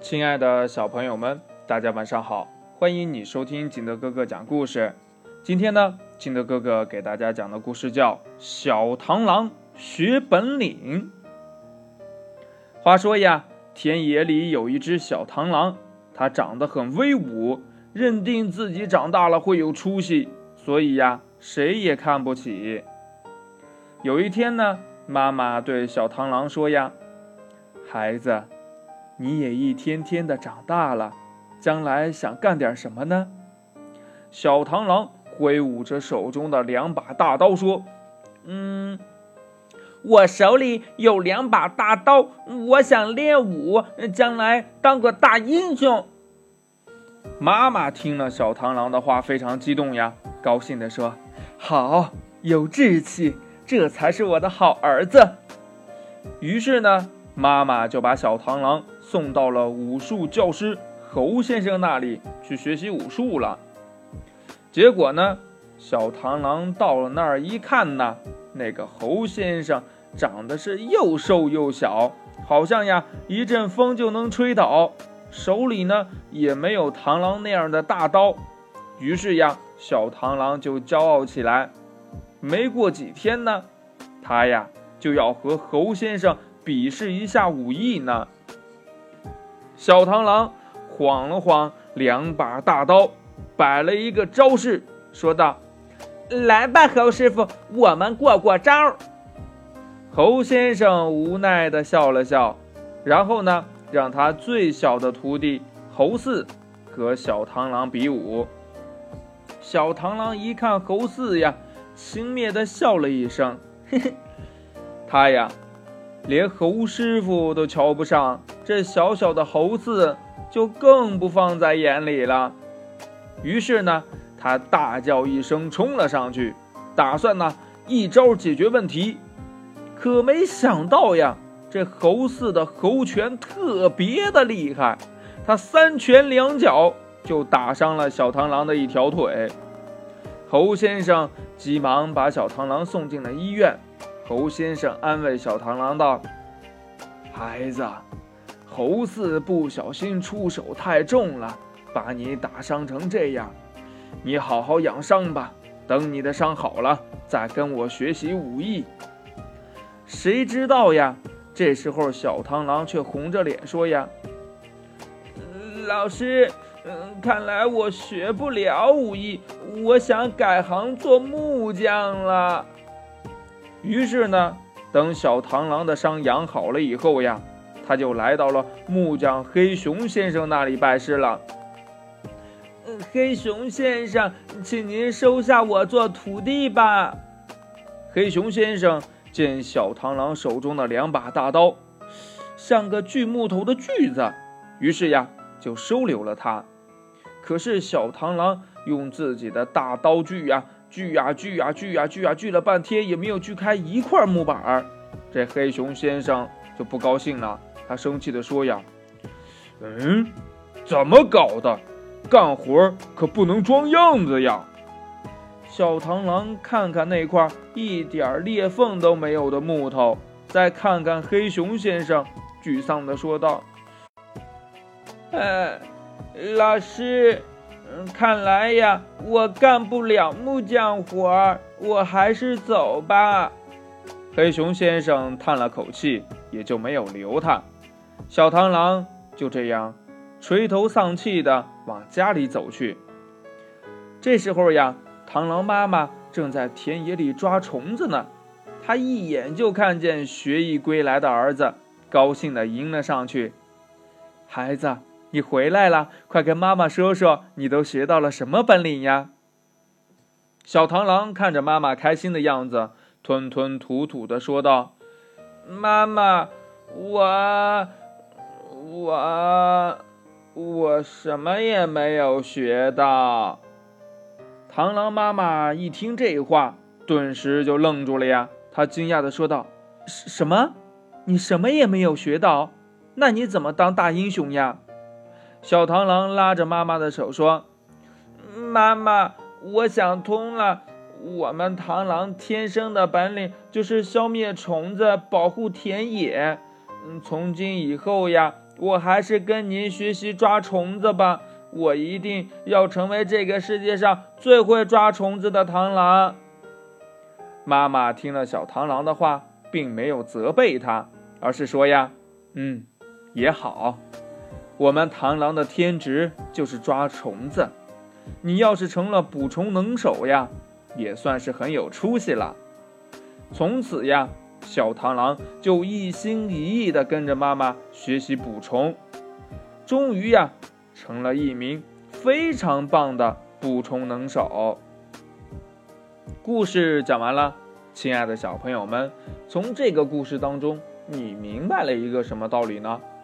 亲爱的小朋友们，大家晚上好！欢迎你收听景德哥哥讲故事。今天呢，景德哥哥给大家讲的故事叫《小螳螂学本领》。话说呀，田野里有一只小螳螂，它长得很威武，认定自己长大了会有出息，所以呀，谁也看不起。有一天呢，妈妈对小螳螂说呀：“孩子。”你也一天天的长大了，将来想干点什么呢？小螳螂挥舞着手中的两把大刀说：“嗯，我手里有两把大刀，我想练武，将来当个大英雄。”妈妈听了小螳螂的话，非常激动呀，高兴地说：“好，有志气，这才是我的好儿子。”于是呢，妈妈就把小螳螂。送到了武术教师侯先生那里去学习武术了。结果呢，小螳螂到了那儿一看呢，那个侯先生长得是又瘦又小，好像呀一阵风就能吹倒，手里呢也没有螳螂那样的大刀。于是呀，小螳螂就骄傲起来。没过几天呢，他呀就要和侯先生比试一下武艺呢。小螳螂晃了晃两把大刀，摆了一个招式，说道：“来吧，侯师傅，我们过过招。”侯先生无奈地笑了笑，然后呢，让他最小的徒弟侯四和小螳螂比武。小螳螂一看侯四呀，轻蔑地笑了一声：“嘿嘿，他呀。”连猴师傅都瞧不上，这小小的猴子就更不放在眼里了。于是呢，他大叫一声，冲了上去，打算呢一招解决问题。可没想到呀，这猴四的猴拳特别的厉害，他三拳两脚就打伤了小螳螂的一条腿。猴先生急忙把小螳螂送进了医院。猴先生安慰小螳螂道：“孩子，猴四不小心出手太重了，把你打伤成这样。你好好养伤吧，等你的伤好了，再跟我学习武艺。”谁知道呀？这时候小螳螂却红着脸说：“呀，老师，嗯，看来我学不了武艺，我想改行做木匠了。”于是呢，等小螳螂的伤养好了以后呀，他就来到了木匠黑熊先生那里拜师了。黑熊先生，请您收下我做徒弟吧。黑熊先生见小螳螂手中的两把大刀像个锯木头的锯子，于是呀，就收留了他。可是小螳螂用自己的大刀锯呀。锯呀锯呀锯呀锯呀锯了半天也没有锯开一块木板儿，这黑熊先生就不高兴了，他生气地说呀：“嗯，怎么搞的？干活可不能装样子呀！”小螳螂看看那块一点裂缝都没有的木头，再看看黑熊先生，沮丧地说道：“哎，老师。”看来呀，我干不了木匠活儿，我还是走吧。黑熊先生叹了口气，也就没有留他。小螳螂就这样垂头丧气地往家里走去。这时候呀，螳螂妈妈正在田野里抓虫子呢。她一眼就看见学艺归来的儿子，高兴地迎了上去：“孩子。”你回来了，快跟妈妈说说，你都学到了什么本领呀？小螳螂看着妈妈开心的样子，吞吞吐吐的说道：“妈妈，我我我什么也没有学到。”螳螂妈妈一听这话，顿时就愣住了呀。她惊讶的说道：“什么？你什么也没有学到？那你怎么当大英雄呀？”小螳螂拉着妈妈的手说：“妈妈，我想通了，我们螳螂天生的本领就是消灭虫子，保护田野。嗯，从今以后呀，我还是跟您学习抓虫子吧。我一定要成为这个世界上最会抓虫子的螳螂。”妈妈听了小螳螂的话，并没有责备他，而是说：“呀，嗯，也好，我们螳螂的天职就是抓虫子。你要是成了捕虫能手呀，也算是很有出息了。”从此呀，小螳螂就一心一意地跟着妈妈学习捕虫，终于呀，成了一名非常棒的捕虫能手。故事讲完了，亲爱的小朋友们，从这个故事当中，你明白了一个什么道理呢？